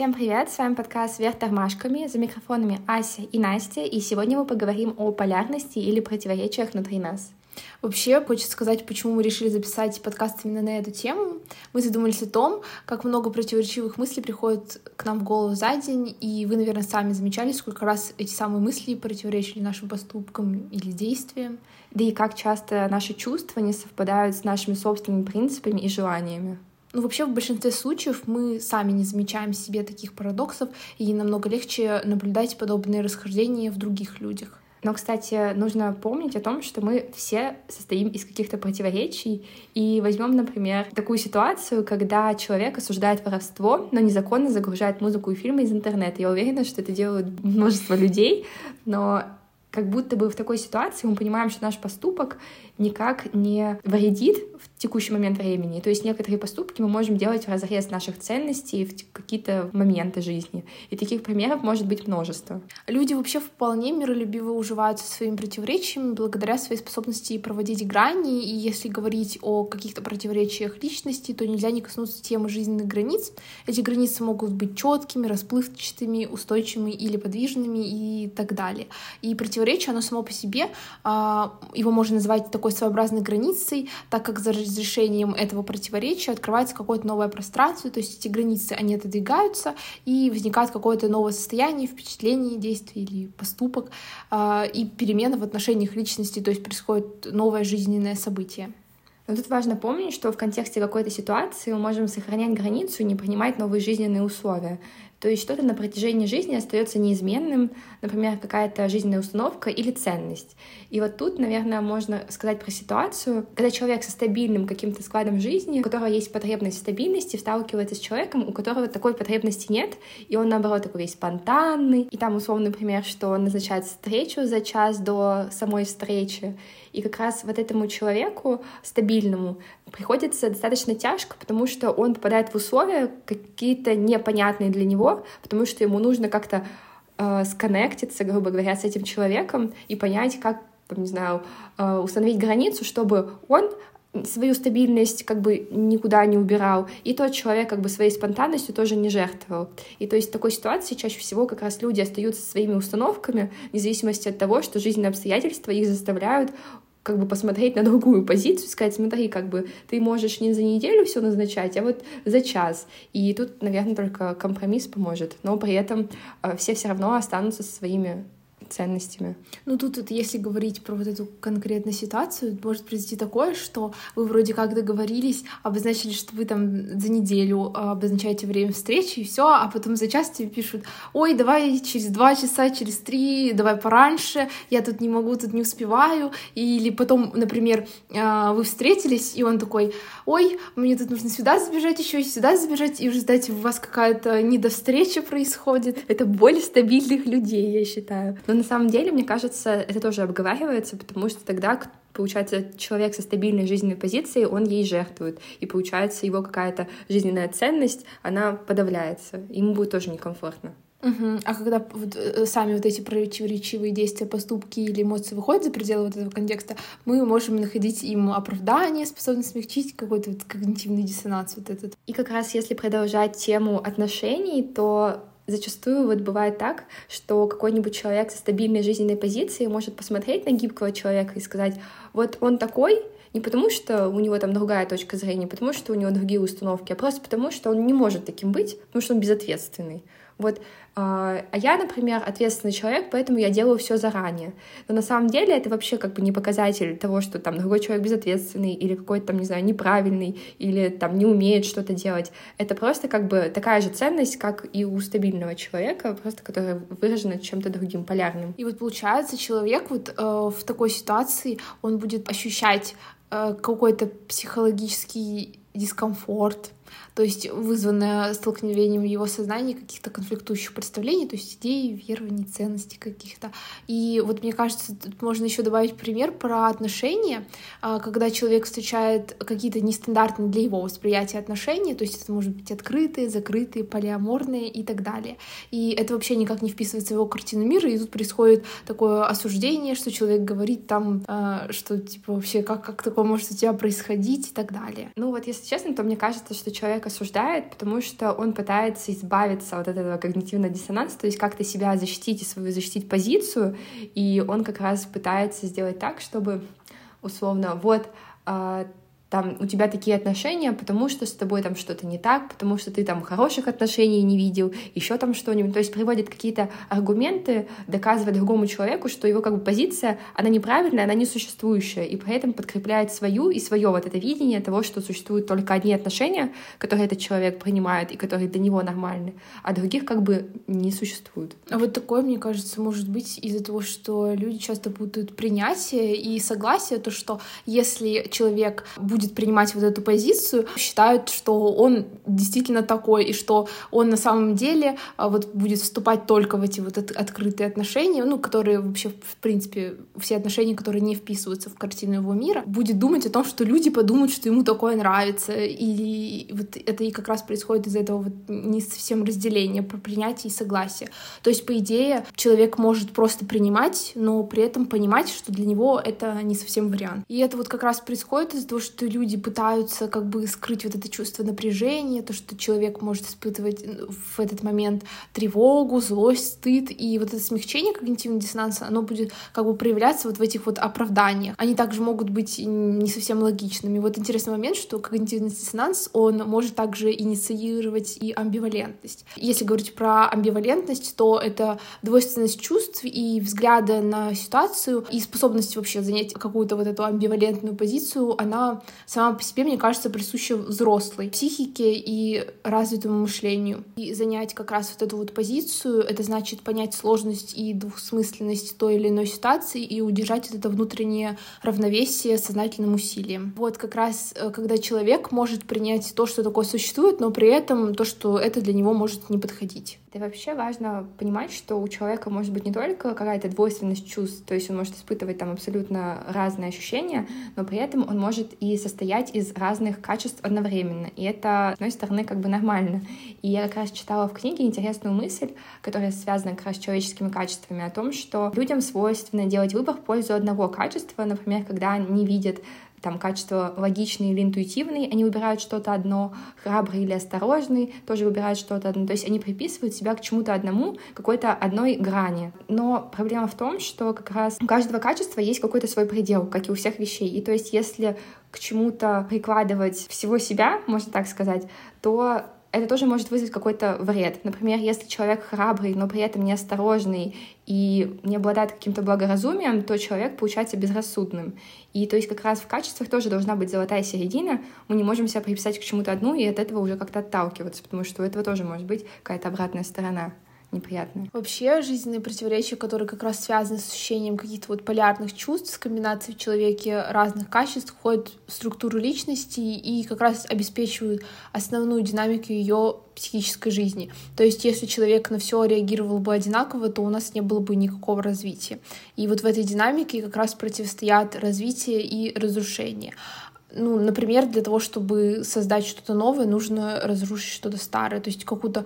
Всем привет, с вами подкаст «Вверх тормашками», за микрофонами Ася и Настя, и сегодня мы поговорим о полярности или противоречиях внутри нас. Вообще, хочется сказать, почему мы решили записать подкаст именно на эту тему. Мы задумались о том, как много противоречивых мыслей приходит к нам в голову за день, и вы, наверное, сами замечали, сколько раз эти самые мысли противоречили нашим поступкам или действиям. Да и как часто наши чувства не совпадают с нашими собственными принципами и желаниями. Ну, вообще, в большинстве случаев мы сами не замечаем себе таких парадоксов, и намного легче наблюдать подобные расхождения в других людях. Но, кстати, нужно помнить о том, что мы все состоим из каких-то противоречий. И возьмем, например, такую ситуацию, когда человек осуждает воровство, но незаконно загружает музыку и фильмы из интернета. Я уверена, что это делают множество людей, но как будто бы в такой ситуации мы понимаем, что наш поступок никак не вредит в текущий момент времени. То есть некоторые поступки мы можем делать в разрез наших ценностей в какие-то моменты жизни. И таких примеров может быть множество. Люди вообще вполне миролюбиво уживаются своими противоречиями благодаря своей способности проводить грани. И если говорить о каких-то противоречиях личности, то нельзя не коснуться темы жизненных границ. Эти границы могут быть четкими, расплывчатыми, устойчивыми или подвижными и так далее. И противоречие, оно само по себе, а, его можно назвать такой своеобразной границей, так как за разрешением этого противоречия открывается какое-то новое пространство, то есть эти границы, они отодвигаются, и возникает какое-то новое состояние, впечатление, действие или поступок, а, и перемена в отношениях личности, то есть происходит новое жизненное событие. Но тут важно помнить, что в контексте какой-то ситуации мы можем сохранять границу и не принимать новые жизненные условия. То есть что-то на протяжении жизни остается неизменным, например, какая-то жизненная установка или ценность. И вот тут, наверное, можно сказать про ситуацию, когда человек со стабильным каким-то складом жизни, у которого есть потребность в стабильности, сталкивается с человеком, у которого такой потребности нет, и он, наоборот, такой весь спонтанный. И там условный пример, что он назначает встречу за час до самой встречи. И как раз вот этому человеку стабильному приходится достаточно тяжко, потому что он попадает в условия какие-то непонятные для него, потому что ему нужно как-то э, сконнектиться, грубо говоря, с этим человеком и понять, как, там, не знаю, э, установить границу, чтобы он свою стабильность как бы никуда не убирал, и тот человек как бы своей спонтанностью тоже не жертвовал. И то есть в такой ситуации чаще всего как раз люди остаются своими установками, вне зависимости от того, что жизненные обстоятельства их заставляют как бы посмотреть на другую позицию, сказать, смотри, как бы ты можешь не за неделю все назначать, а вот за час. И тут, наверное, только компромисс поможет. Но при этом э, все все равно останутся со своими ценностями. Ну тут, вот, если говорить про вот эту конкретную ситуацию, может произойти такое, что вы вроде как договорились, обозначили, что вы там за неделю а, обозначаете время встречи и все, а потом за час тебе пишут, ой, давай через два часа, через три, давай пораньше, я тут не могу, тут не успеваю, или потом, например, а, вы встретились, и он такой, ой, мне тут нужно сюда забежать еще, сюда забежать, и уже, знаете, у вас какая-то недовстреча происходит. Это боль стабильных людей, я считаю. Но на самом деле, мне кажется, это тоже обговаривается, потому что тогда получается, человек со стабильной жизненной позицией, он ей жертвует. И получается, его какая-то жизненная ценность, она подавляется. Ему будет тоже некомфортно. Угу. А когда вот, э, сами вот эти противоречивые действия, поступки или эмоции выходят за пределы вот этого контекста, мы можем находить им оправдание, способность смягчить какой-то вот когнитивный диссонанс вот этот. И как раз если продолжать тему отношений, то зачастую вот бывает так, что какой-нибудь человек со стабильной жизненной позицией может посмотреть на гибкого человека и сказать, вот он такой, не потому что у него там другая точка зрения, не потому что у него другие установки, а просто потому что он не может таким быть, потому что он безответственный. Вот а, а я, например, ответственный человек, поэтому я делаю все заранее. Но на самом деле это вообще как бы не показатель того, что там другой человек безответственный или какой-то там, не знаю, неправильный или там не умеет что-то делать. Это просто как бы такая же ценность, как и у стабильного человека, просто которая выражена чем-то другим, полярным. И вот получается, человек вот э, в такой ситуации, он будет ощущать э, какой-то психологический дискомфорт, то есть вызванное столкновением его сознания каких-то конфликтующих представлений, то есть идей, верований, ценностей каких-то. И вот мне кажется, тут можно еще добавить пример про отношения, а, когда человек встречает какие-то нестандартные для его восприятия отношения, то есть это может быть открытые, закрытые, полиаморные и так далее. И это вообще никак не вписывается в его картину мира, и тут происходит такое осуждение, что человек говорит там, а, что типа вообще как, как такое может у тебя происходить и так далее. Ну вот если честно, то мне кажется, что человек осуждает, потому что он пытается избавиться от этого когнитивного диссонанса, то есть как-то себя защитить и свою защитить позицию, и он как раз пытается сделать так, чтобы условно, вот а, там у тебя такие отношения, потому что с тобой там что-то не так, потому что ты там хороших отношений не видел, еще там что-нибудь. То есть приводит какие-то аргументы, доказывает другому человеку, что его как бы позиция, она неправильная, она несуществующая, и при этом подкрепляет свою и свое вот это видение того, что существуют только одни отношения, которые этот человек принимает и которые для него нормальны, а других как бы не существует. А вот такое, мне кажется, может быть из-за того, что люди часто путают принятие и согласие, то что если человек будет будет принимать вот эту позицию, считают, что он действительно такой, и что он на самом деле а, вот будет вступать только в эти вот открытые отношения, ну, которые вообще, в принципе, все отношения, которые не вписываются в картину его мира, будет думать о том, что люди подумают, что ему такое нравится, и вот это и как раз происходит из этого вот не совсем разделения про принятие и согласие. То есть, по идее, человек может просто принимать, но при этом понимать, что для него это не совсем вариант. И это вот как раз происходит из-за того, что люди пытаются как бы скрыть вот это чувство напряжения, то, что человек может испытывать в этот момент тревогу, злость, стыд, и вот это смягчение когнитивного диссонанса, оно будет как бы проявляться вот в этих вот оправданиях. Они также могут быть не совсем логичными. Вот интересный момент, что когнитивный диссонанс, он может также инициировать и амбивалентность. Если говорить про амбивалентность, то это двойственность чувств и взгляда на ситуацию, и способность вообще занять какую-то вот эту амбивалентную позицию, она сама по себе, мне кажется, присуща взрослой психике и развитому мышлению. И занять как раз вот эту вот позицию, это значит понять сложность и двухсмысленность той или иной ситуации и удержать вот это внутреннее равновесие сознательным усилием. Вот как раз, э, когда человек может принять то, что такое существует, но при этом то, что это для него может не подходить. И вообще важно понимать, что у человека может быть не только какая-то двойственность чувств, то есть он может испытывать там абсолютно разные ощущения, но при этом он может и состоять из разных качеств одновременно. И это, с одной стороны, как бы нормально. И я как раз читала в книге интересную мысль, которая связана как раз с человеческими качествами, о том, что людям свойственно делать выбор в пользу одного качества, например, когда они видят там качество логичный или интуитивный, они выбирают что-то одно, храбрый или осторожный, тоже выбирают что-то одно. То есть они приписывают себя к чему-то одному, какой-то одной грани. Но проблема в том, что как раз у каждого качества есть какой-то свой предел, как и у всех вещей. И то есть если к чему-то прикладывать всего себя, можно так сказать, то это тоже может вызвать какой-то вред. Например, если человек храбрый, но при этом неосторожный и не обладает каким-то благоразумием, то человек получается безрассудным. И то есть как раз в качествах тоже должна быть золотая середина. Мы не можем себя приписать к чему-то одну и от этого уже как-то отталкиваться, потому что у этого тоже может быть какая-то обратная сторона неприятные. Вообще жизненные противоречия, которые как раз связаны с ощущением каких-то вот полярных чувств, с комбинацией в человеке разных качеств, входят в структуру личности и как раз обеспечивают основную динамику ее психической жизни. То есть, если человек на все реагировал бы одинаково, то у нас не было бы никакого развития. И вот в этой динамике как раз противостоят развитие и разрушение ну, например, для того, чтобы создать что-то новое, нужно разрушить что-то старое, то есть какую-то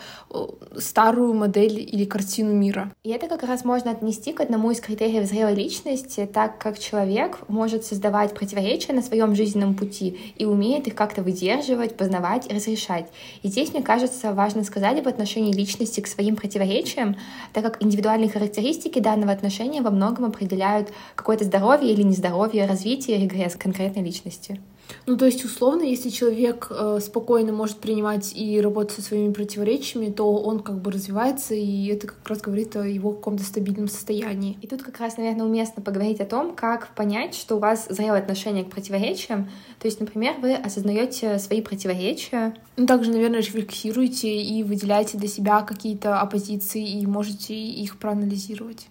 старую модель или картину мира. И это как раз можно отнести к одному из критериев зрелой личности, так как человек может создавать противоречия на своем жизненном пути и умеет их как-то выдерживать, познавать и разрешать. И здесь, мне кажется, важно сказать об отношении личности к своим противоречиям, так как индивидуальные характеристики данного отношения во многом определяют какое-то здоровье или нездоровье, развитие, регресс конкретной личности. Ну, то есть, условно, если человек э, спокойно может принимать и работать со своими противоречиями, то он как бы развивается, и это как раз говорит о его каком-то стабильном состоянии. И тут как раз, наверное, уместно поговорить о том, как понять, что у вас зрелое отношение к противоречиям. То есть, например, вы осознаете свои противоречия. Ну, также, наверное, рефлексируете и выделяете для себя какие-то оппозиции и можете их проанализировать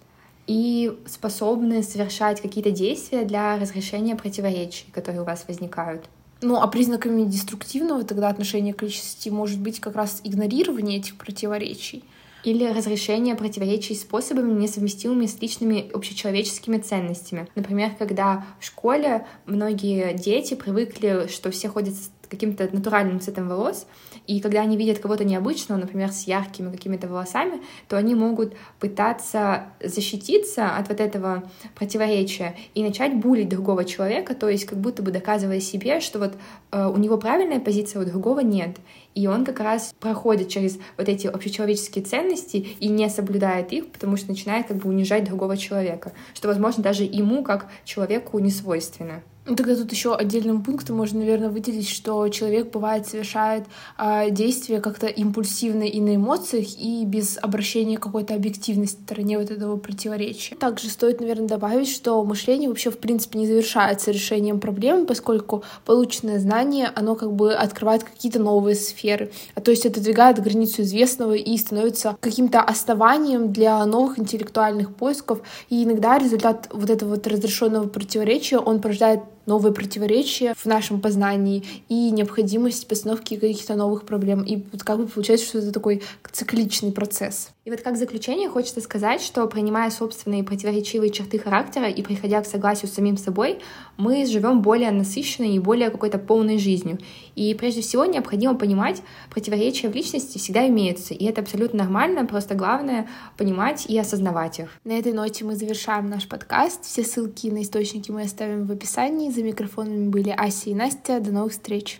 и способны совершать какие-то действия для разрешения противоречий, которые у вас возникают. Ну, а признаками деструктивного тогда отношения к личности может быть как раз игнорирование этих противоречий или разрешение противоречий способами, несовместимыми с личными общечеловеческими ценностями. Например, когда в школе многие дети привыкли, что все ходят каким-то натуральным цветом волос, и когда они видят кого-то необычного, например, с яркими какими-то волосами, то они могут пытаться защититься от вот этого противоречия и начать булить другого человека, то есть как будто бы доказывая себе, что вот э, у него правильная позиция, а у другого нет. И он как раз проходит через вот эти общечеловеческие ценности и не соблюдает их, потому что начинает как бы унижать другого человека, что, возможно, даже ему как человеку не свойственно. Ну, тогда тут еще отдельным пунктом можно, наверное, выделить, что человек бывает совершает э, действия как-то импульсивно и на эмоциях, и без обращения к какой-то объективности стороне вот этого противоречия. Также стоит, наверное, добавить, что мышление вообще, в принципе, не завершается решением проблемы, поскольку полученное знание, оно как бы открывает какие-то новые сферы, а то есть отодвигает границу известного и становится каким-то основанием для новых интеллектуальных поисков, и иногда результат вот этого вот разрешенного противоречия, он порождает новые противоречия в нашем познании и необходимость постановки каких-то новых проблем. И вот как бы получается, что это такой цикличный процесс. И вот как заключение хочется сказать, что принимая собственные противоречивые черты характера и приходя к согласию с самим собой, мы живем более насыщенной и более какой-то полной жизнью. И прежде всего необходимо понимать, противоречия в личности всегда имеются, и это абсолютно нормально, просто главное понимать и осознавать их. На этой ноте мы завершаем наш подкаст. Все ссылки на источники мы оставим в описании. За микрофонами были Ася и Настя. До новых встреч!